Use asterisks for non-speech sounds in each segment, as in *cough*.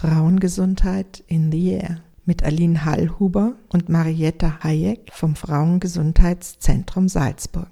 Frauengesundheit in the Air mit Aline Hallhuber und Marietta Hayek vom Frauengesundheitszentrum Salzburg.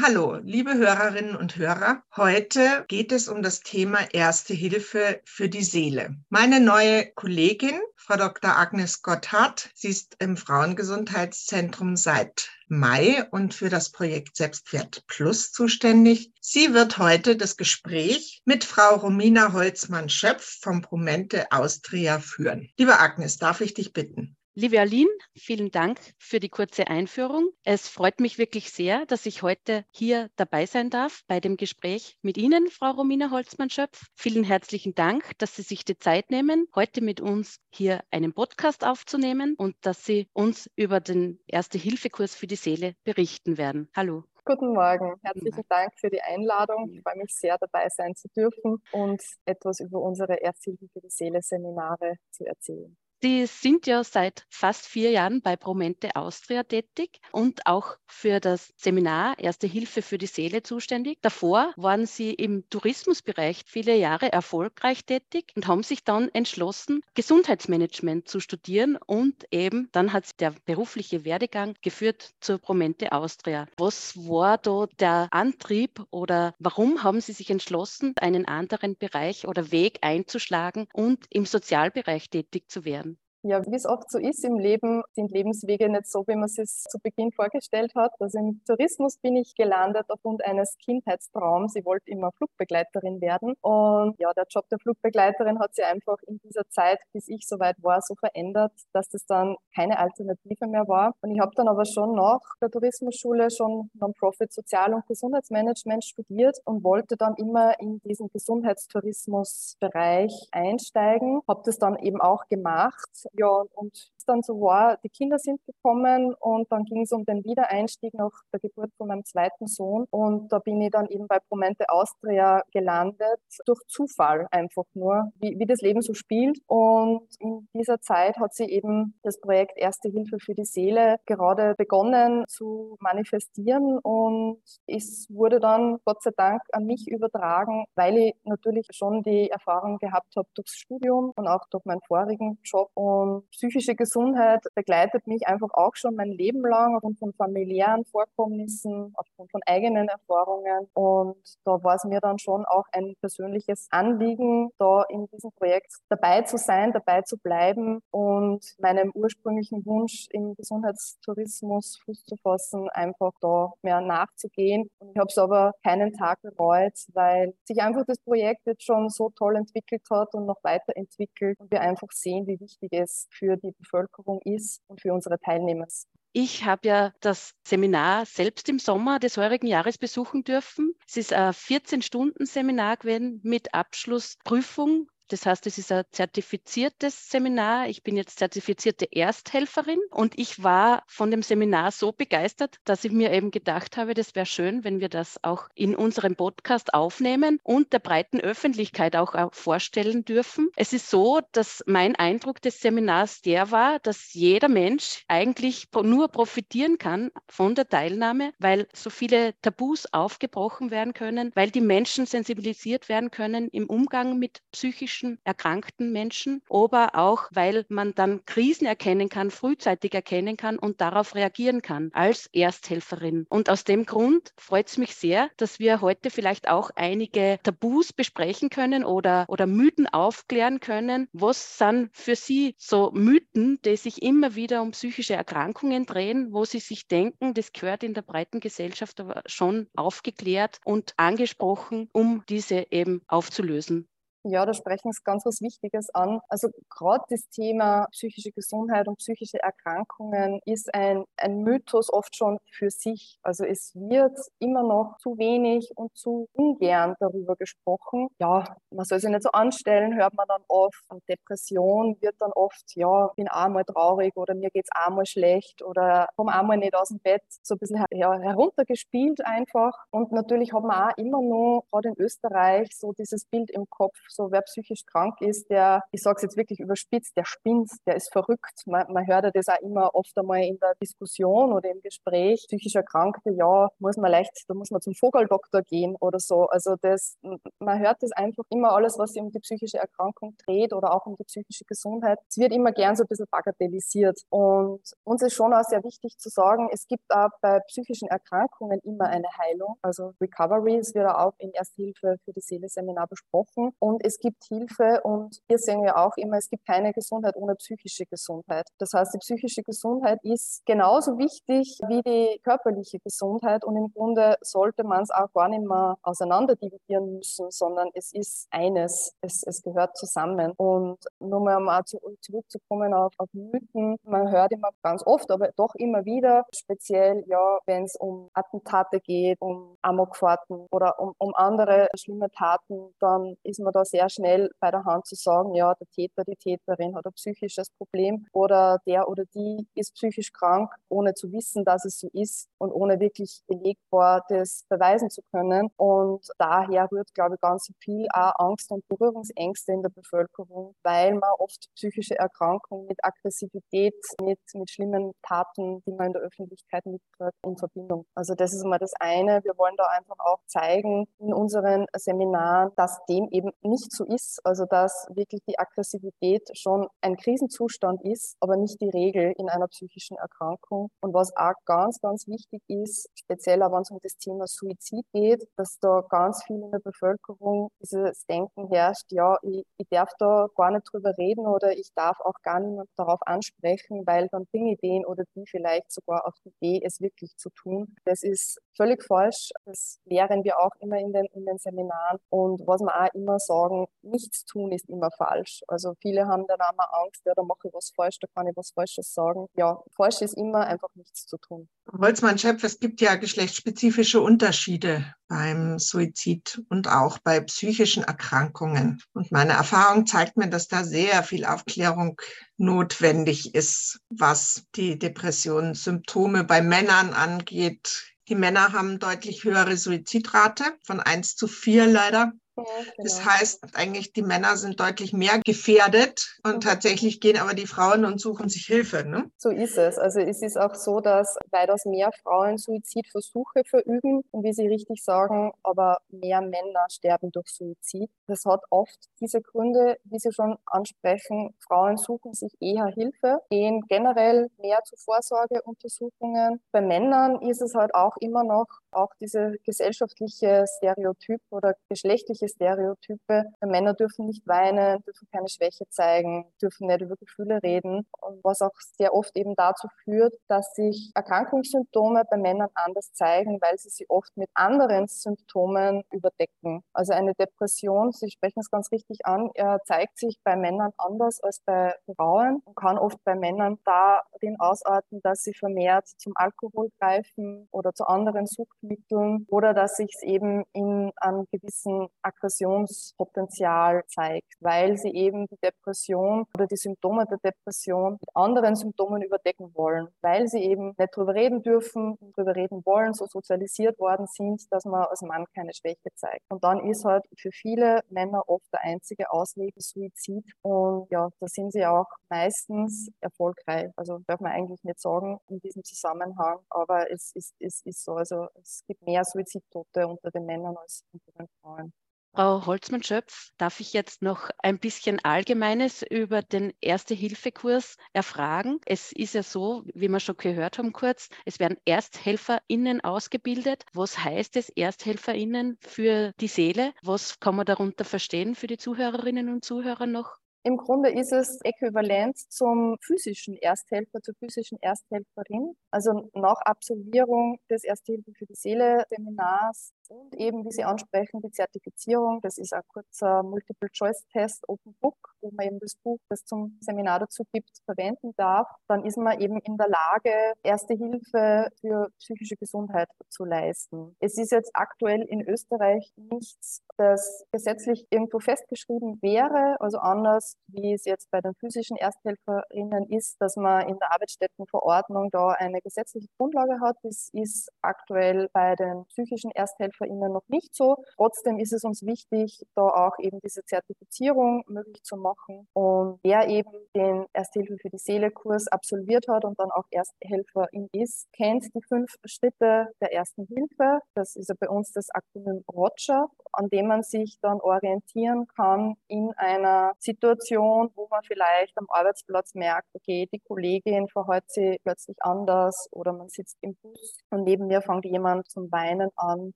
Hallo, liebe Hörerinnen und Hörer. Heute geht es um das Thema Erste Hilfe für die Seele. Meine neue Kollegin, Frau Dr. Agnes Gotthard, sie ist im Frauengesundheitszentrum seit Mai und für das Projekt Selbstwert Plus zuständig. Sie wird heute das Gespräch mit Frau Romina Holzmann-Schöpf vom Promente Austria führen. Liebe Agnes, darf ich dich bitten? Liebe Aline, vielen Dank für die kurze Einführung. Es freut mich wirklich sehr, dass ich heute hier dabei sein darf bei dem Gespräch mit Ihnen, Frau Romina Holzmann-Schöpf. Vielen herzlichen Dank, dass Sie sich die Zeit nehmen, heute mit uns hier einen Podcast aufzunehmen und dass Sie uns über den Erste-Hilfe-Kurs für die Seele berichten werden. Hallo. Guten Morgen. Herzlichen Dank für die Einladung. Ich freue mich sehr, dabei sein zu dürfen und etwas über unsere Ersthilfe für die Seele Seminare zu erzählen. Sie sind ja seit fast vier Jahren bei Promente Austria tätig und auch für das Seminar Erste Hilfe für die Seele zuständig. Davor waren Sie im Tourismusbereich viele Jahre erfolgreich tätig und haben sich dann entschlossen, Gesundheitsmanagement zu studieren und eben dann hat der berufliche Werdegang geführt zur Promente Austria. Was war da der Antrieb oder warum haben Sie sich entschlossen, einen anderen Bereich oder Weg einzuschlagen und im Sozialbereich tätig zu werden? Ja, wie es oft so ist im Leben, sind Lebenswege nicht so, wie man es sich zu Beginn vorgestellt hat. Also im Tourismus bin ich gelandet aufgrund eines Kindheitstraums. Ich wollte immer Flugbegleiterin werden. Und ja, der Job der Flugbegleiterin hat sich einfach in dieser Zeit, bis ich soweit war, so verändert, dass das dann keine Alternative mehr war. Und ich habe dann aber schon nach der Tourismusschule schon Non-Profit Sozial- und Gesundheitsmanagement studiert und wollte dann immer in diesen Gesundheitstourismusbereich einsteigen. Habe das dann eben auch gemacht ja, und dann so war, die Kinder sind gekommen und dann ging es um den Wiedereinstieg nach der Geburt von meinem zweiten Sohn. Und da bin ich dann eben bei Promente Austria gelandet, durch Zufall einfach nur, wie, wie das Leben so spielt. Und in dieser Zeit hat sie eben das Projekt Erste Hilfe für die Seele gerade begonnen zu manifestieren und es wurde dann Gott sei Dank an mich übertragen, weil ich natürlich schon die Erfahrung gehabt habe durchs Studium und auch durch meinen vorigen Job. Und psychische Gesundheit Gesundheit begleitet mich einfach auch schon mein Leben lang aufgrund von familiären Vorkommnissen, aufgrund von eigenen Erfahrungen. Und da war es mir dann schon auch ein persönliches Anliegen, da in diesem Projekt dabei zu sein, dabei zu bleiben und meinem ursprünglichen Wunsch im Gesundheitstourismus Fuß zu fassen, einfach da mehr nachzugehen. Und ich habe es aber keinen Tag bereut, weil sich einfach das Projekt jetzt schon so toll entwickelt hat und noch weiterentwickelt und wir einfach sehen, wie wichtig es für die Bevölkerung Bevölkerung ist und für unsere Teilnehmer. Ich habe ja das Seminar selbst im Sommer des heurigen Jahres besuchen dürfen. Es ist ein 14-Stunden-Seminar gewesen mit Abschlussprüfung das heißt, es ist ein zertifiziertes Seminar. Ich bin jetzt zertifizierte Ersthelferin und ich war von dem Seminar so begeistert, dass ich mir eben gedacht habe, das wäre schön, wenn wir das auch in unserem Podcast aufnehmen und der breiten Öffentlichkeit auch vorstellen dürfen. Es ist so, dass mein Eindruck des Seminars der war, dass jeder Mensch eigentlich nur profitieren kann von der Teilnahme, weil so viele Tabus aufgebrochen werden können, weil die Menschen sensibilisiert werden können im Umgang mit psychischen psychischen erkrankten Menschen, aber auch, weil man dann Krisen erkennen kann, frühzeitig erkennen kann und darauf reagieren kann als Ersthelferin. Und aus dem Grund freut es mich sehr, dass wir heute vielleicht auch einige Tabus besprechen können oder, oder Mythen aufklären können. Was sind für Sie so Mythen, die sich immer wieder um psychische Erkrankungen drehen, wo Sie sich denken, das gehört in der breiten Gesellschaft aber schon aufgeklärt und angesprochen, um diese eben aufzulösen? Ja, da sprechen Sie ganz was Wichtiges an. Also gerade das Thema psychische Gesundheit und psychische Erkrankungen ist ein, ein Mythos oft schon für sich. Also es wird immer noch zu wenig und zu ungern darüber gesprochen. Ja, man soll sich nicht so anstellen, hört man dann oft. Und Depression wird dann oft, ja, ich bin einmal traurig oder mir geht's einmal schlecht oder komme einmal nicht aus dem Bett. So ein bisschen ja, heruntergespielt einfach. Und natürlich hat man auch immer noch, gerade in Österreich, so dieses Bild im Kopf, so wer psychisch krank ist, der, ich sage es jetzt wirklich überspitzt, der spinnt, der ist verrückt. Man, man hört ja das auch immer oft einmal in der Diskussion oder im Gespräch. Psychisch Erkrankte, ja, muss man leicht, da muss man zum Vogeldoktor gehen oder so. Also das, man hört das einfach immer alles, was sich um die psychische Erkrankung dreht oder auch um die psychische Gesundheit. Es wird immer gern so ein bisschen bagatellisiert. Und uns ist schon auch sehr wichtig zu sagen, es gibt auch bei psychischen Erkrankungen immer eine Heilung. Also Recovery, es wird auch in Ersthilfe für die Seele Seminar besprochen. Und es gibt Hilfe und wir sehen ja auch immer, es gibt keine Gesundheit ohne psychische Gesundheit. Das heißt, die psychische Gesundheit ist genauso wichtig wie die körperliche Gesundheit und im Grunde sollte man es auch gar nicht mehr auseinander dividieren müssen, sondern es ist eines. Es, es gehört zusammen. Und nur mal um zu, zurückzukommen auf, auf Mythen, man hört immer ganz oft, aber doch immer wieder, speziell ja, wenn es um Attentate geht, um Amokfahrten oder um, um andere schlimme Taten, dann ist man da sehr schnell bei der Hand zu sagen, ja, der Täter, die Täterin hat ein psychisches Problem oder der oder die ist psychisch krank, ohne zu wissen, dass es so ist und ohne wirklich belegbar das beweisen zu können. Und daher rührt, glaube ich, ganz viel auch Angst und Berührungsängste in der Bevölkerung, weil man oft psychische Erkrankungen mit Aggressivität, mit, mit schlimmen Taten, die man in der Öffentlichkeit mitträgt, in Verbindung. Also das ist mal das eine. Wir wollen da einfach auch zeigen in unseren Seminaren, dass dem eben nicht so ist. Also dass wirklich die Aggressivität schon ein Krisenzustand ist, aber nicht die Regel in einer psychischen Erkrankung. Und was auch ganz, ganz wichtig ist, speziell wenn es um das Thema Suizid geht, dass da ganz viel in der Bevölkerung dieses Denken herrscht, ja, ich, ich darf da gar nicht drüber reden oder ich darf auch gar niemand darauf ansprechen, weil dann bringe ich den oder die vielleicht sogar auf die Idee, es wirklich zu tun. Das ist völlig falsch. Das lehren wir auch immer in den, in den Seminaren. Und was wir auch immer sagen, nichts tun ist immer falsch. Also viele haben dann auch mal Angst, ja, da mache ich was falsch, da kann ich was Falsches sagen. Ja, falsch ist immer einfach nichts zu tun. Holzmann-Schöpf, es gibt ja geschlechtsspezifische Unterschiede beim Suizid und auch bei psychischen Erkrankungen. Und meine Erfahrung zeigt mir, dass da sehr viel Aufklärung notwendig ist, was die Depressionssymptome bei Männern angeht. Die Männer haben deutlich höhere Suizidrate von 1 zu 4 leider genau. Das heißt eigentlich, die Männer sind deutlich mehr gefährdet und mhm. tatsächlich gehen aber die Frauen und suchen sich Hilfe. Ne? So ist es. Also es ist auch so, dass weitaus mehr Frauen Suizidversuche verüben und wie Sie richtig sagen, aber mehr Männer sterben durch Suizid. Das hat oft diese Gründe, wie Sie schon ansprechen. Frauen suchen sich eher Hilfe, gehen generell mehr zu Vorsorgeuntersuchungen. Bei Männern ist es halt auch immer noch auch diese gesellschaftliche Stereotyp oder geschlechtliche Stereotype. Männer dürfen nicht weinen, dürfen keine Schwäche zeigen, dürfen nicht über Gefühle reden. Und was auch sehr oft eben dazu führt, dass sich Erkrankungssymptome bei Männern anders zeigen, weil sie sie oft mit anderen Symptomen überdecken. Also eine Depression, Sie sprechen es ganz richtig an, er zeigt sich bei Männern anders als bei Frauen und kann oft bei Männern darin ausarten, dass sie vermehrt zum Alkohol greifen oder zu anderen Suchtmitteln oder dass sich es eben in einem gewissen Aggressionspotenzial zeigt, weil sie eben die Depression oder die Symptome der Depression mit anderen Symptomen überdecken wollen, weil sie eben nicht drüber reden dürfen, drüber reden wollen, so sozialisiert worden sind, dass man als Mann keine Schwäche zeigt. Und dann ist halt für viele Männer oft der einzige Ausweg Suizid. Und ja, da sind sie auch meistens erfolgreich. Also darf man eigentlich nicht sagen in diesem Zusammenhang, aber es ist, es ist so. Also es gibt mehr Suizidtote unter den Männern als unter den Frauen. Frau Holzmann-Schöpf, darf ich jetzt noch ein bisschen Allgemeines über den Erste-Hilfe-Kurs erfragen? Es ist ja so, wie wir schon gehört haben kurz, es werden ErsthelferInnen ausgebildet. Was heißt es ErsthelferInnen für die Seele? Was kann man darunter verstehen für die Zuhörerinnen und Zuhörer noch? Im Grunde ist es äquivalent zum physischen Ersthelfer, zur physischen Ersthelferin. Also nach Absolvierung des Ersthilfe für die Seele Seminars und eben, wie Sie ansprechen, die Zertifizierung. Das ist ein kurzer Multiple-Choice-Test, Open Book, wo man eben das Buch, das zum Seminar dazu gibt, verwenden darf. Dann ist man eben in der Lage, Erste Hilfe für psychische Gesundheit zu leisten. Es ist jetzt aktuell in Österreich nichts das gesetzlich irgendwo festgeschrieben wäre, also anders wie es jetzt bei den physischen Ersthelferinnen ist, dass man in der Arbeitsstättenverordnung da eine gesetzliche Grundlage hat. Das ist aktuell bei den psychischen Ersthelferinnen noch nicht so. Trotzdem ist es uns wichtig, da auch eben diese Zertifizierung möglich zu machen. Und wer eben den Ersthilfe für die Seele Kurs absolviert hat und dann auch Ersthelferin ist, kennt die fünf Schritte der ersten Hilfe. Das ist ja bei uns das Akronym ROGER, an dem man sich dann orientieren kann in einer Situation, wo man vielleicht am Arbeitsplatz merkt, okay, die Kollegin verhält sich plötzlich anders oder man sitzt im Bus und neben mir fängt jemand zum Weinen an.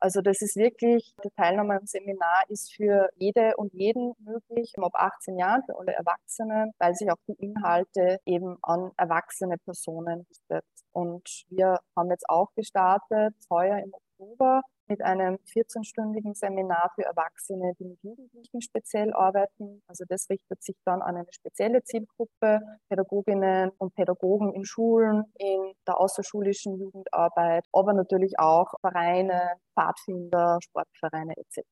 Also das ist wirklich, die Teilnahme am Seminar ist für jede und jeden möglich, ab 18 Jahren, für alle Erwachsenen, weil sich auch die Inhalte eben an erwachsene Personen richtet. Und wir haben jetzt auch gestartet, heuer im Oktober, mit einem 14-stündigen Seminar für Erwachsene, die mit Jugendlichen speziell arbeiten. Also das richtet sich dann an eine spezielle Zielgruppe, Pädagoginnen und Pädagogen in Schulen, in der außerschulischen Jugendarbeit, aber natürlich auch Vereine, Pfadfinder, Sportvereine etc.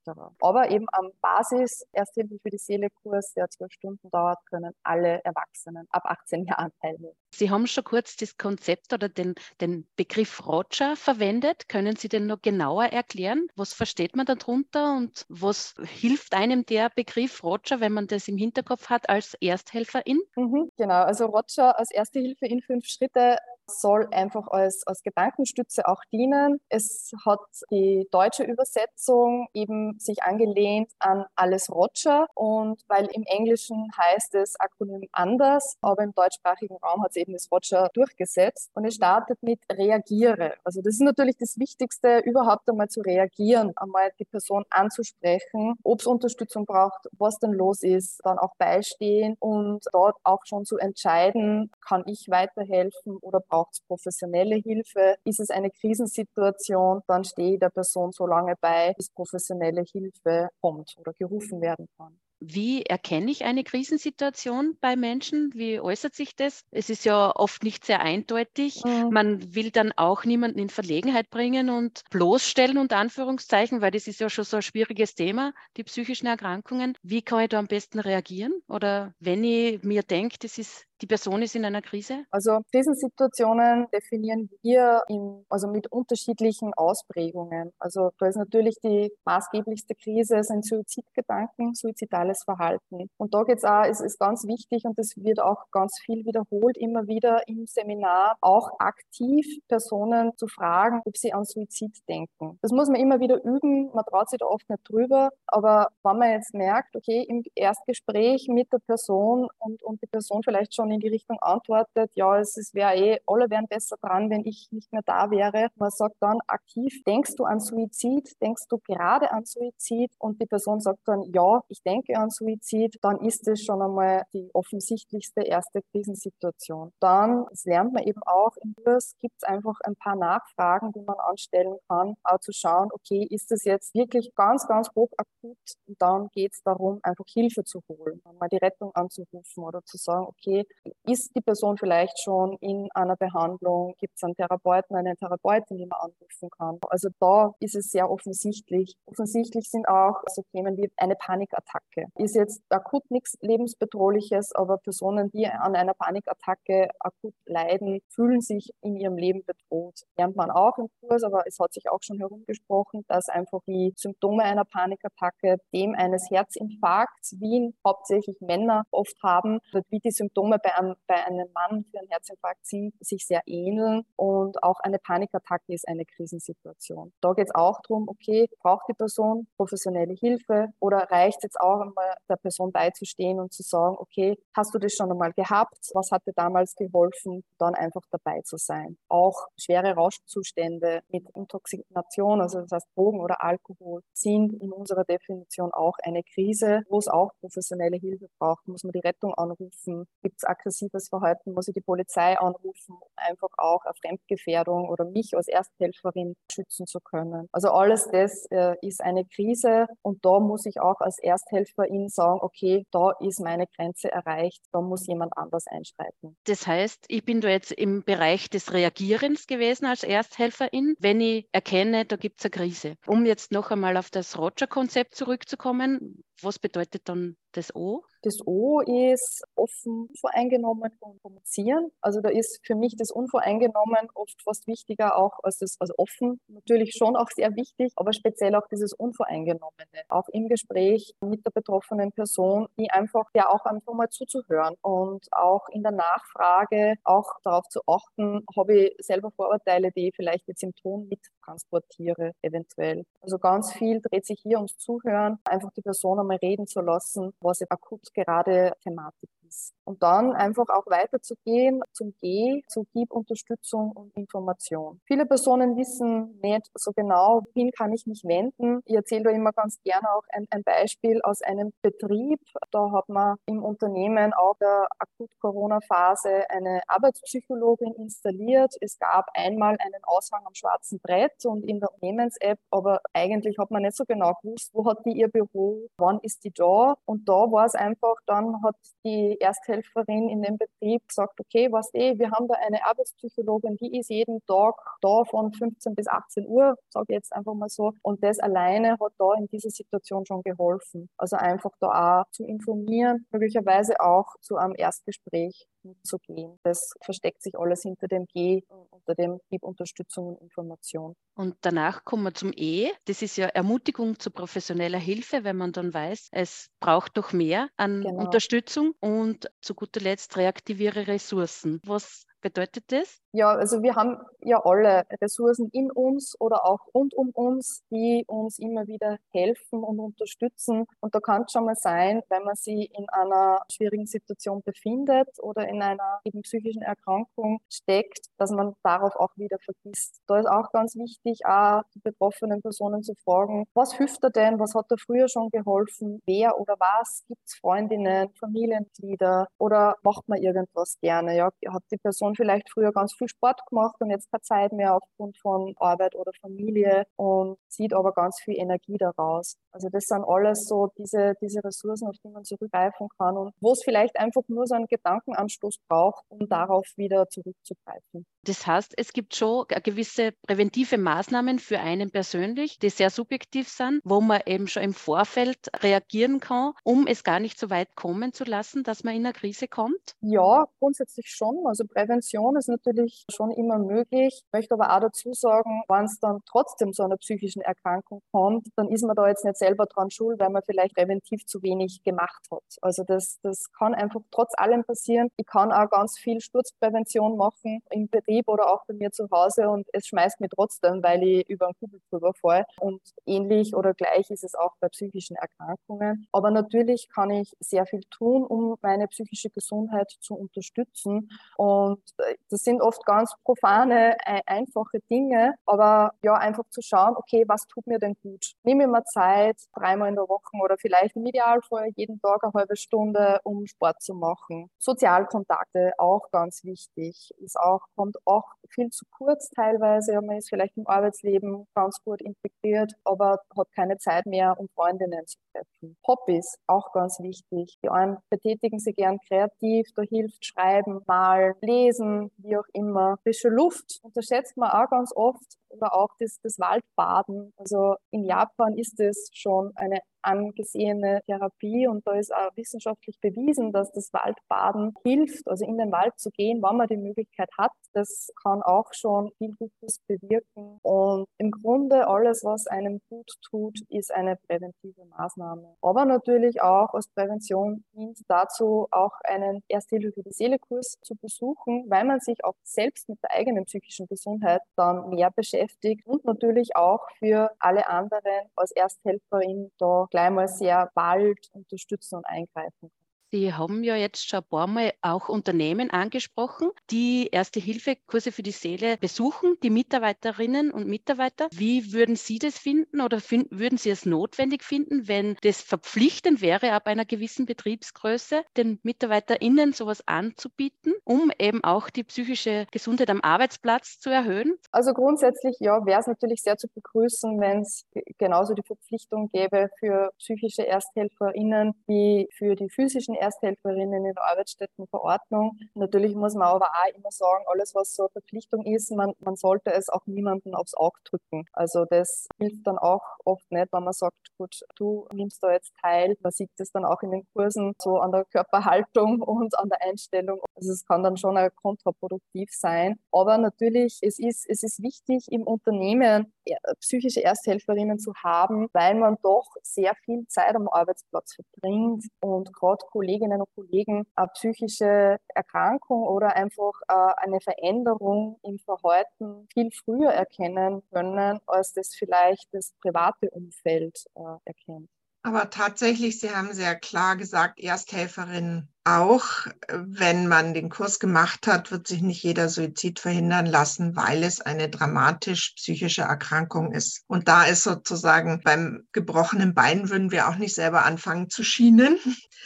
Aber eben am Basis Ersthilfe für die Seele Kurs, der zwölf Stunden dauert, können alle Erwachsenen ab 18 Jahren teilnehmen. Sie haben schon kurz das Konzept oder den, den Begriff Roger verwendet. Können Sie den noch genauer erklären? Was versteht man darunter und was hilft einem der Begriff Roger, wenn man das im Hinterkopf hat als Ersthelferin? Mhm, genau, also Roger als Erste Hilfe in fünf Schritte soll einfach als, als Gedankenstütze auch dienen. Es hat die deutsche Übersetzung eben sich angelehnt an alles Roger und weil im Englischen heißt es Akronym anders, aber im deutschsprachigen Raum hat es eben das Roger durchgesetzt und es startet mit reagiere. Also das ist natürlich das Wichtigste, überhaupt einmal zu reagieren, einmal die Person anzusprechen, ob es Unterstützung braucht, was denn los ist, dann auch beistehen und dort auch schon zu entscheiden, kann ich weiterhelfen oder brauche braucht es professionelle Hilfe. Ist es eine Krisensituation, dann stehe ich der Person so lange bei, bis professionelle Hilfe kommt oder gerufen werden kann. Wie erkenne ich eine Krisensituation bei Menschen? Wie äußert sich das? Es ist ja oft nicht sehr eindeutig. Mhm. Man will dann auch niemanden in Verlegenheit bringen und bloßstellen, unter Anführungszeichen, weil das ist ja schon so ein schwieriges Thema, die psychischen Erkrankungen. Wie kann ich da am besten reagieren? Oder wenn ich mir denke, das ist die Person ist in einer Krise? Also Krisensituationen definieren wir in, also mit unterschiedlichen Ausprägungen. Also da ist natürlich die maßgeblichste Krise sind Suizidgedanken, suizidales Verhalten. Und da geht es auch, es ist ganz wichtig und das wird auch ganz viel wiederholt, immer wieder im Seminar auch aktiv Personen zu fragen, ob sie an Suizid denken. Das muss man immer wieder üben, man traut sich da oft nicht drüber, aber wenn man jetzt merkt, okay, im Erstgespräch mit der Person und, und die Person vielleicht schon schon in die Richtung antwortet, ja, es, wäre eh, alle wären besser dran, wenn ich nicht mehr da wäre. Man sagt dann aktiv, denkst du an Suizid? Denkst du gerade an Suizid? Und die Person sagt dann, ja, ich denke an Suizid. Dann ist es schon einmal die offensichtlichste erste Krisensituation. Dann, das lernt man eben auch im Kurs, gibt es einfach ein paar Nachfragen, die man anstellen kann, auch zu schauen, okay, ist das jetzt wirklich ganz, ganz hochakut? Und dann geht es darum, einfach Hilfe zu holen, mal die Rettung anzurufen oder zu sagen, okay, ist die Person vielleicht schon in einer Behandlung? Gibt es einen Therapeuten, eine Therapeutin, die man anrufen kann? Also da ist es sehr offensichtlich. Offensichtlich sind auch so Themen wie eine Panikattacke. Ist jetzt akut nichts lebensbedrohliches, aber Personen, die an einer Panikattacke akut leiden, fühlen sich in ihrem Leben bedroht. Lernt man auch im Kurs, aber es hat sich auch schon herumgesprochen, dass einfach die Symptome einer Panikattacke dem eines Herzinfarkts, wie ihn hauptsächlich Männer oft haben, wie die Symptome bei einem, bei einem Mann für einen Herzinfarkt sind, sich sehr ähneln und auch eine Panikattacke ist eine Krisensituation. Da geht es auch darum, okay, braucht die Person professionelle Hilfe oder reicht es jetzt auch einmal der Person beizustehen und zu sagen, okay, hast du das schon einmal gehabt? Was hat dir damals geholfen? Dann einfach dabei zu sein. Auch schwere Rauschzustände mit Intoxikation, also das heißt Drogen oder Alkohol, sind in unserer Definition auch eine Krise, wo es auch professionelle Hilfe braucht. Muss man die Rettung anrufen? Gibt es aggressives Verhalten, muss ich die Polizei anrufen, um einfach auch eine Fremdgefährdung oder mich als Ersthelferin schützen zu können. Also alles das äh, ist eine Krise und da muss ich auch als Ersthelferin sagen, okay, da ist meine Grenze erreicht, da muss jemand anders einschreiten. Das heißt, ich bin da jetzt im Bereich des Reagierens gewesen als Ersthelferin, wenn ich erkenne, da gibt es eine Krise. Um jetzt noch einmal auf das Roger-Konzept zurückzukommen, was bedeutet dann das O? Das O ist offen, unvoreingenommen kommunizieren. Also da ist für mich das Unvoreingenommen oft fast wichtiger auch als das also offen. Natürlich schon auch sehr wichtig, aber speziell auch dieses Unvoreingenommene. Auch im Gespräch mit der betroffenen Person, die einfach ja auch einfach mal zuzuhören und auch in der Nachfrage auch darauf zu achten, habe ich selber Vorurteile, die ich vielleicht jetzt im Ton mittransportiere, eventuell. Also ganz viel dreht sich hier ums Zuhören, einfach die Person einmal reden zu lassen, was akut gerade Thematik ist. Und dann einfach auch weiterzugehen zum G, zu Gib Unterstützung und Information. Viele Personen wissen nicht so genau, wohin kann ich mich wenden. Ich erzähle da immer ganz gerne auch ein, ein Beispiel aus einem Betrieb. Da hat man im Unternehmen auch der Akut-Corona-Phase eine Arbeitspsychologin installiert. Es gab einmal einen Aushang am schwarzen Brett und in der Unternehmens-App, aber eigentlich hat man nicht so genau gewusst, wo hat die ihr Büro, wann ist die da. Und da war es einfach, dann hat die Ersthelferin in dem Betrieb gesagt, okay, was eh, wir haben da eine Arbeitspsychologin, die ist jeden Tag da von 15 bis 18 Uhr, sage ich jetzt einfach mal so. Und das alleine hat da in dieser Situation schon geholfen. Also einfach da auch zu informieren, möglicherweise auch zu einem Erstgespräch mitzugehen. Das versteckt sich alles hinter dem G, unter dem Gib Unterstützung und Information. Und danach kommen wir zum E. Das ist ja Ermutigung zu professioneller Hilfe, wenn man dann weiß, es braucht noch mehr an genau. Unterstützung und zu guter Letzt reaktiviere Ressourcen. Was bedeutet das? Ja, also wir haben ja alle Ressourcen in uns oder auch rund um uns, die uns immer wieder helfen und unterstützen. Und da kann es schon mal sein, wenn man sich in einer schwierigen Situation befindet oder in einer eben psychischen Erkrankung steckt, dass man darauf auch wieder vergisst. Da ist auch ganz wichtig, auch die betroffenen Personen zu fragen, was hilft er denn, was hat er früher schon geholfen, wer oder was, gibt es Freundinnen, Familienmitglieder oder macht man irgendwas gerne? Ja? Hat die Person vielleicht früher ganz viel viel Sport gemacht und jetzt keine Zeit mehr aufgrund von Arbeit oder Familie und zieht aber ganz viel Energie daraus. Also das sind alles so diese, diese Ressourcen, auf die man zurückgreifen kann und wo es vielleicht einfach nur so einen Gedankenanstoß braucht, um darauf wieder zurückzugreifen. Das heißt, es gibt schon gewisse präventive Maßnahmen für einen persönlich, die sehr subjektiv sind, wo man eben schon im Vorfeld reagieren kann, um es gar nicht so weit kommen zu lassen, dass man in eine Krise kommt? Ja, grundsätzlich schon. Also Prävention ist natürlich schon immer möglich. Ich möchte aber auch dazu sagen, wenn es dann trotzdem zu einer psychischen Erkrankung kommt, dann ist man da jetzt nicht selber dran schuld, weil man vielleicht präventiv zu wenig gemacht hat. Also das, das kann einfach trotz allem passieren. Ich kann auch ganz viel Sturzprävention machen im Betrieb oder auch bei mir zu Hause und es schmeißt mich trotzdem, weil ich über einen Kugel drüber fall. Und ähnlich oder gleich ist es auch bei psychischen Erkrankungen. Aber natürlich kann ich sehr viel tun, um meine psychische Gesundheit zu unterstützen. Und äh, das sind oft ganz profane, einfache Dinge, aber ja, einfach zu schauen, okay, was tut mir denn gut? Nehme ich mir Zeit, dreimal in der Woche oder vielleicht im Idealfall jeden Tag eine halbe Stunde, um Sport zu machen. Sozialkontakte auch ganz wichtig, ist auch, kommt auch viel zu kurz teilweise. Man ist vielleicht im Arbeitsleben ganz gut integriert, aber hat keine Zeit mehr, um Freundinnen zu treffen. Hobbys, auch ganz wichtig. Die einen betätigen sich gern kreativ, da hilft Schreiben, Malen, Lesen, wie auch immer immer. Frische Luft unterschätzt man auch ganz oft oder auch das, das Waldbaden. Also in Japan ist es schon eine angesehene Therapie und da ist auch wissenschaftlich bewiesen, dass das Waldbaden hilft, also in den Wald zu gehen, wann man die Möglichkeit hat. Das kann auch schon viel Gutes bewirken und im Grunde alles, was einem gut tut, ist eine präventive Maßnahme. Aber natürlich auch als Prävention dient dazu, auch einen Ersthilfe für die Seele-Kurs zu besuchen, weil man sich auch selbst mit der eigenen psychischen Gesundheit dann mehr beschäftigt und natürlich auch für alle anderen als Ersthelferin da gleich mal sehr bald unterstützen und eingreifen kann. Sie haben ja jetzt schon ein paar Mal auch Unternehmen angesprochen, die Erste-Hilfe-Kurse für die Seele besuchen, die Mitarbeiterinnen und Mitarbeiter. Wie würden Sie das finden oder find, würden Sie es notwendig finden, wenn das verpflichtend wäre, ab einer gewissen Betriebsgröße den MitarbeiterInnen sowas anzubieten, um eben auch die psychische Gesundheit am Arbeitsplatz zu erhöhen? Also grundsätzlich ja, wäre es natürlich sehr zu begrüßen, wenn es genauso die Verpflichtung gäbe für psychische ErsthelferInnen wie für die physischen Ersthelferinnen in der Arbeitsstättenverordnung. Natürlich muss man aber auch immer sagen, alles, was so eine Verpflichtung ist, man, man sollte es auch niemandem aufs Auge drücken. Also das hilft dann auch oft nicht, wenn man sagt, gut, du nimmst da jetzt teil. Man sieht das dann auch in den Kursen so an der Körperhaltung *laughs* und an der Einstellung. Also es kann dann schon kontraproduktiv sein. Aber natürlich, es ist, es ist wichtig im Unternehmen psychische Ersthelferinnen zu haben, weil man doch sehr viel Zeit am Arbeitsplatz verbringt und gerade Kolleginnen und Kollegen eine psychische Erkrankung oder einfach äh, eine Veränderung im Verhalten viel früher erkennen können, als das vielleicht das private Umfeld äh, erkennt. Aber tatsächlich, Sie haben sehr klar gesagt, Ersthelferinnen auch, wenn man den Kurs gemacht hat, wird sich nicht jeder Suizid verhindern lassen, weil es eine dramatisch psychische Erkrankung ist. Und da ist sozusagen beim gebrochenen Bein würden wir auch nicht selber anfangen zu schienen.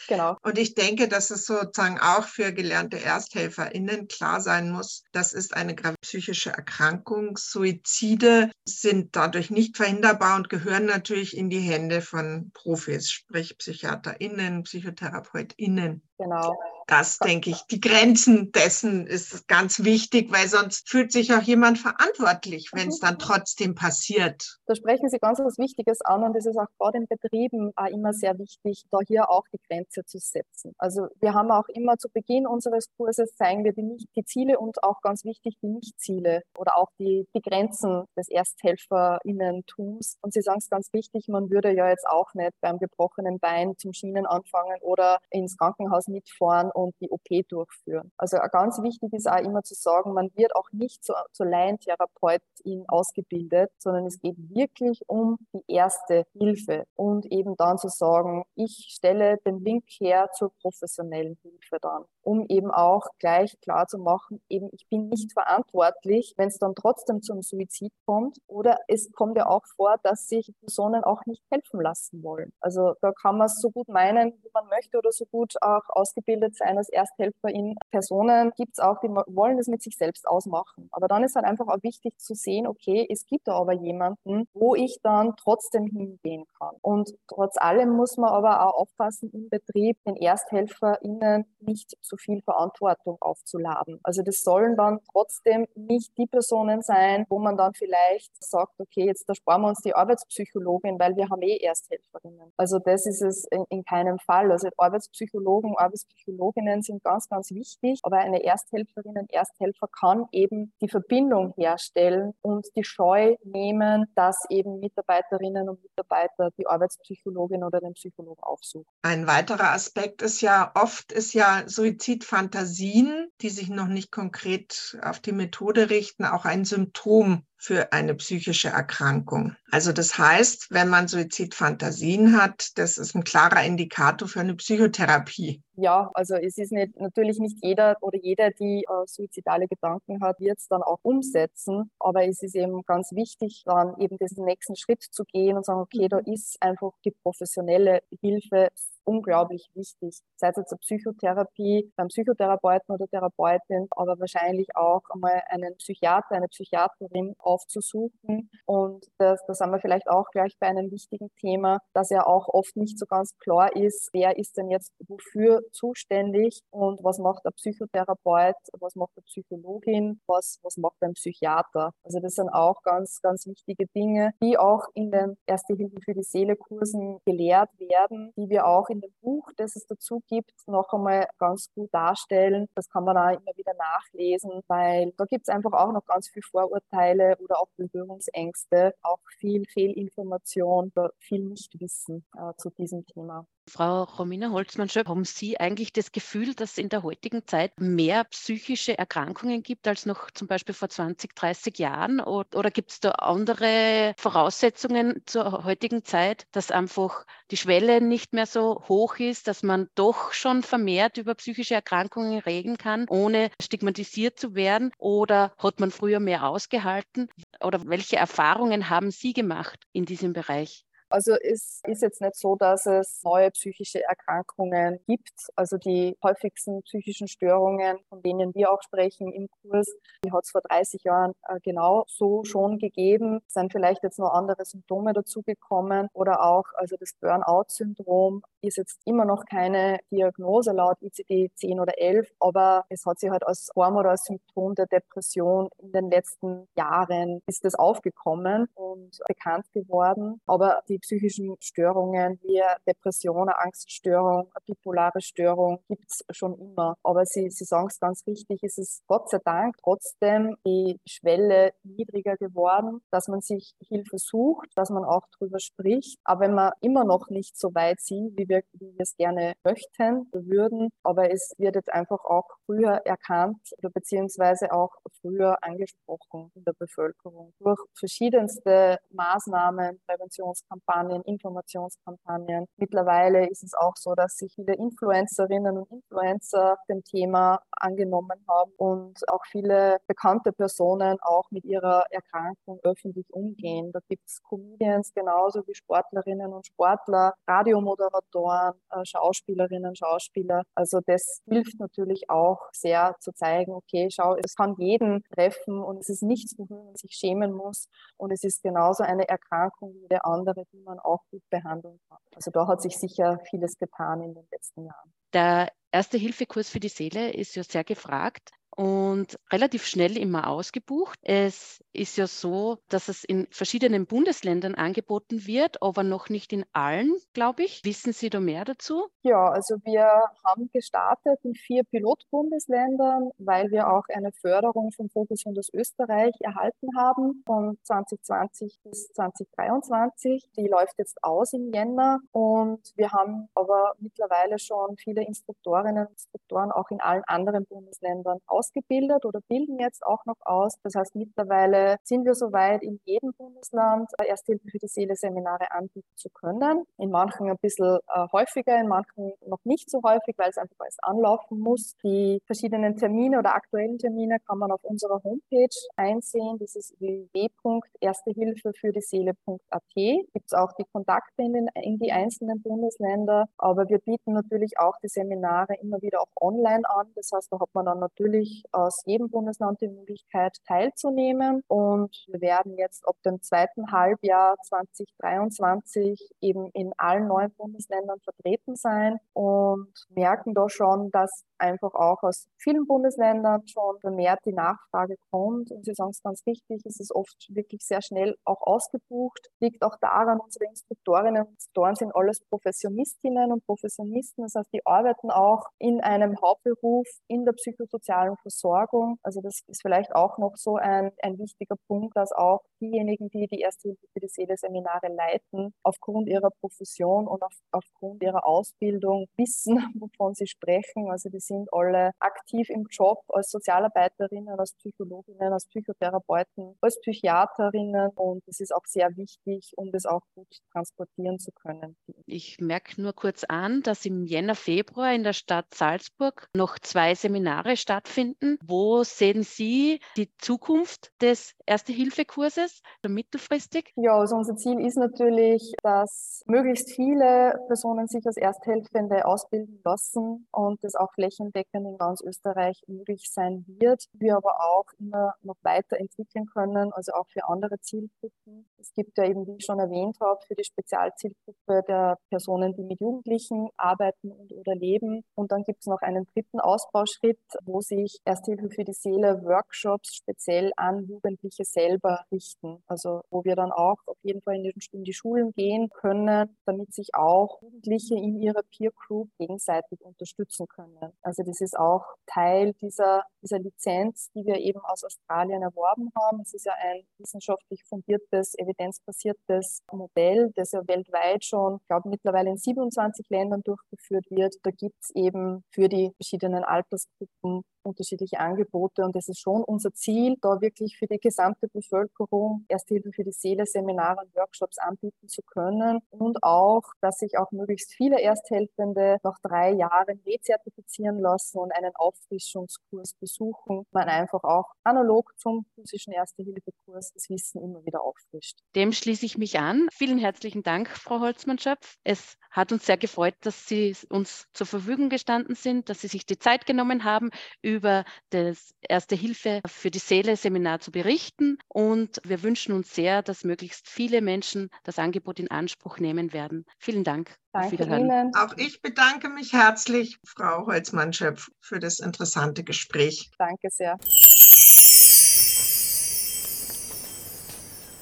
Genau. Und ich denke, dass es sozusagen auch für gelernte ErsthelferInnen klar sein muss, das ist eine psychische Erkrankung. Suizide sind dadurch nicht verhinderbar und gehören natürlich in die Hände von Profis, sprich PsychiaterInnen, PsychotherapeutInnen. Genau. Das denke ich, die Grenzen dessen ist ganz wichtig, weil sonst fühlt sich auch jemand verantwortlich, wenn es dann trotzdem passiert. Da sprechen Sie ganz was Wichtiges an und es ist auch gerade in Betrieben auch immer sehr wichtig, da hier auch die Grenze zu setzen. Also wir haben auch immer zu Beginn unseres Kurses zeigen wir die, nicht, die Ziele und auch ganz wichtig die Nichtziele oder auch die, die Grenzen des ErsthelferInnen-Tums. Und Sie sagen es ganz wichtig, man würde ja jetzt auch nicht beim gebrochenen Bein zum Schienen anfangen oder ins Krankenhaus mitfahren und die OP durchführen. Also ganz wichtig ist auch immer zu sagen, man wird auch nicht zur, zur Laientherapeutin ausgebildet, sondern es geht wirklich um die erste Hilfe und eben dann zu sagen, ich stelle den Link her zur professionellen Hilfe dann um eben auch gleich klar zu machen, eben ich bin nicht verantwortlich, wenn es dann trotzdem zum Suizid kommt. Oder es kommt ja auch vor, dass sich Personen auch nicht helfen lassen wollen. Also da kann man es so gut meinen, wie man möchte oder so gut auch ausgebildet sein als Ersthelferin. Personen gibt es auch, die wollen das mit sich selbst ausmachen. Aber dann ist halt einfach auch wichtig zu sehen, okay, es gibt da aber jemanden, wo ich dann trotzdem hingehen kann. Und trotz allem muss man aber auch aufpassen im Betrieb, den ErsthelferInnen nicht zu viel Verantwortung aufzuladen. Also das sollen dann trotzdem nicht die Personen sein, wo man dann vielleicht sagt, okay, jetzt da sparen wir uns die Arbeitspsychologin, weil wir haben eh Ersthelferinnen. Also das ist es in, in keinem Fall. Also Arbeitspsychologen, Arbeitspsychologinnen sind ganz, ganz wichtig, aber eine Ersthelferin, ein Ersthelfer kann eben die Verbindung herstellen und die Scheu nehmen, dass eben Mitarbeiterinnen und Mitarbeiter die Arbeitspsychologin oder den Psychologen aufsuchen. Ein weiterer Aspekt ist ja, oft ist ja Suizid Suizidfantasien, die sich noch nicht konkret auf die Methode richten, auch ein Symptom für eine psychische Erkrankung. Also das heißt, wenn man Suizidfantasien hat, das ist ein klarer Indikator für eine Psychotherapie. Ja, also es ist nicht, natürlich nicht jeder oder jeder, die äh, suizidale Gedanken hat, wird es dann auch umsetzen. Aber es ist eben ganz wichtig, dann eben diesen nächsten Schritt zu gehen und sagen, okay, da mhm. ist einfach die professionelle Hilfe unglaublich wichtig. Sei es jetzt eine Psychotherapie beim Psychotherapeuten oder Therapeutin, aber wahrscheinlich auch einmal einen Psychiater, eine Psychiaterin aufzusuchen. Und das, da sind wir vielleicht auch gleich bei einem wichtigen Thema, dass ja auch oft nicht so ganz klar ist, wer ist denn jetzt wofür zuständig und was macht der Psychotherapeut, was macht der Psychologin, was, was macht ein Psychiater. Also das sind auch ganz, ganz wichtige Dinge, die auch in den Erste Hilfe für die Seele Kursen gelehrt werden, die wir auch in dem Buch, das es dazu gibt, noch einmal ganz gut darstellen. Das kann man auch immer wieder nachlesen, weil da gibt es einfach auch noch ganz viele Vorurteile oder auch Berührungsängste, auch viel Fehlinformation, viel Nichtwissen äh, zu diesem Thema. Frau Romina Holzmann-Schöpp, haben Sie eigentlich das Gefühl, dass es in der heutigen Zeit mehr psychische Erkrankungen gibt als noch zum Beispiel vor 20, 30 Jahren? Oder gibt es da andere Voraussetzungen zur heutigen Zeit, dass einfach die Schwelle nicht mehr so so hoch ist, dass man doch schon vermehrt über psychische Erkrankungen reden kann, ohne stigmatisiert zu werden? Oder hat man früher mehr ausgehalten? Oder welche Erfahrungen haben Sie gemacht in diesem Bereich? Also es ist jetzt nicht so, dass es neue psychische Erkrankungen gibt. Also die häufigsten psychischen Störungen, von denen wir auch sprechen im Kurs, die hat es vor 30 Jahren äh, genau so schon gegeben. Es sind vielleicht jetzt noch andere Symptome dazugekommen oder auch also das Burnout-Syndrom ist jetzt immer noch keine Diagnose laut ICD 10 oder 11, aber es hat sich halt als Form oder als Symptom der Depression in den letzten Jahren ist das aufgekommen und bekannt geworden. Aber die psychischen Störungen wie Depression, Angststörung, bipolare Störung gibt es schon immer. Aber Sie, Sie sagen es ganz richtig, es ist Gott sei Dank trotzdem die Schwelle niedriger geworden, dass man sich Hilfe sucht, dass man auch darüber spricht. Aber wenn wir immer noch nicht so weit sind, wie wir, wie wir es gerne möchten, würden, aber es wird jetzt einfach auch früher erkannt oder beziehungsweise auch früher angesprochen in der Bevölkerung durch verschiedenste Maßnahmen, Präventionskampagnen, Kampagnen, Informationskampagnen. Mittlerweile ist es auch so, dass sich viele Influencerinnen und Influencer dem Thema angenommen haben und auch viele bekannte Personen auch mit ihrer Erkrankung öffentlich umgehen. Da gibt es Comedians genauso wie Sportlerinnen und Sportler, Radiomoderatoren, äh, Schauspielerinnen, Schauspieler. Also das hilft natürlich auch sehr zu zeigen, okay, schau, es kann jeden treffen und es ist nichts, wofür man sich schämen muss. Und es ist genauso eine Erkrankung wie jede andere, die man auch gut behandeln kann. Also da hat sich sicher vieles getan in den letzten Jahren. Der Erste-Hilfe-Kurs für die Seele ist ja sehr gefragt und relativ schnell immer ausgebucht. Es ist ja so, dass es in verschiedenen Bundesländern angeboten wird, aber noch nicht in allen, glaube ich. Wissen Sie da mehr dazu? Ja, also wir haben gestartet in vier Pilotbundesländern, weil wir auch eine Förderung vom Fokus und aus Österreich erhalten haben von 2020 bis 2023. Die läuft jetzt aus im Jänner und wir haben aber mittlerweile schon viele Instruktorinnen und Instruktoren auch in allen anderen Bundesländern ausgebildet oder bilden jetzt auch noch aus. Das heißt, mittlerweile sind wir soweit, in jedem Bundesland Ersthilfe für die Seele Seminare anbieten zu können. In manchen ein bisschen äh, häufiger, in manchen noch nicht so häufig, weil es einfach alles anlaufen muss. Die verschiedenen Termine oder aktuellen Termine kann man auf unserer Homepage einsehen. Das ist www.erstehilfe für die Seele.at. Gibt es auch die Kontakte in, den, in die einzelnen Bundesländer. Aber wir bieten natürlich auch die Seminare immer wieder auch online an. Das heißt, da hat man dann natürlich natürlich aus jedem Bundesland die Möglichkeit teilzunehmen. Und wir werden jetzt ab dem zweiten Halbjahr 2023 eben in allen neuen Bundesländern vertreten sein und merken da schon, dass einfach auch aus vielen Bundesländern schon vermehrt die Nachfrage kommt. Und Sie sagen es ganz richtig, es ist oft wirklich sehr schnell auch ausgebucht. Liegt auch daran, unsere Instruktorinnen und Instruktoren sind alles Professionistinnen und Professionisten. Das heißt, die arbeiten auch in einem Hauptberuf in der psychosozialen Versorgung. Also das ist vielleicht auch noch so ein, ein wichtiger Punkt, dass auch diejenigen, die die Erste Hilfe für die Seele Seminare leiten, aufgrund ihrer Profession und auf, aufgrund ihrer Ausbildung *laughs* wissen, wovon sie sprechen. Also die sind alle aktiv im Job als Sozialarbeiterinnen, als Psychologinnen, als Psychotherapeuten, als Psychiaterinnen und es ist auch sehr wichtig, um das auch gut transportieren zu können. Ich merke nur kurz an, dass im Jänner, Februar in der Stadt Salzburg noch zwei Seminare stattfinden. Wo sehen Sie die Zukunft des Erste-Hilfe-Kurses mittelfristig? Ja, also unser Ziel ist natürlich, dass möglichst viele Personen sich als Ersthelfende ausbilden lassen und das auch flächendeckend flächendeckend in ganz Österreich möglich sein wird. Wir aber auch immer noch weiterentwickeln können, also auch für andere Zielgruppen. Es gibt ja eben, wie ich schon erwähnt habe, für die Spezialzielgruppe der Personen, die mit Jugendlichen arbeiten und oder leben. Und dann gibt es noch einen dritten Ausbauschritt, wo sich Ersthilfe für die Seele Workshops speziell an Jugendliche selber richten. Also wo wir dann auch auf jeden Fall in die, in die Schulen gehen können, damit sich auch Jugendliche in ihrer Peer Group gegenseitig unterstützen können. Also das ist auch Teil dieser, dieser Lizenz, die wir eben aus Australien erworben haben. Es ist ja ein wissenschaftlich fundiertes, evidenzbasiertes Modell, das ja weltweit schon, ich glaube, mittlerweile in 27 Ländern durchgeführt wird. Da gibt es eben für die verschiedenen Altersgruppen unterschiedliche Angebote und es ist schon unser Ziel, da wirklich für die gesamte Bevölkerung Erste Hilfe für die Seele Seminare und Workshops anbieten zu können und auch, dass sich auch möglichst viele Ersthelfende nach drei Jahren rezertifizieren lassen und einen Auffrischungskurs besuchen, man einfach auch analog zum physischen Erste-Hilfe-Kurs das Wissen immer wieder auffrischt. Dem schließe ich mich an. Vielen herzlichen Dank, Frau Holzmann-Schöpf. Es hat uns sehr gefreut, dass Sie uns zur Verfügung gestanden sind, dass Sie sich die Zeit genommen haben, über das Erste Hilfe für die Seele Seminar zu berichten. Und wir wünschen uns sehr, dass möglichst viele Menschen das Angebot in Anspruch nehmen werden. Vielen Dank. Danke Ihnen. Auch ich bedanke mich herzlich, Frau Holzmann-Schöpf, für das interessante Gespräch. Danke sehr.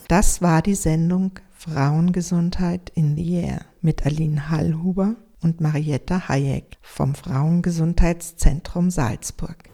Das war die Sendung Frauengesundheit in the Air mit Aline Hallhuber und Marietta Hayek vom Frauengesundheitszentrum Salzburg.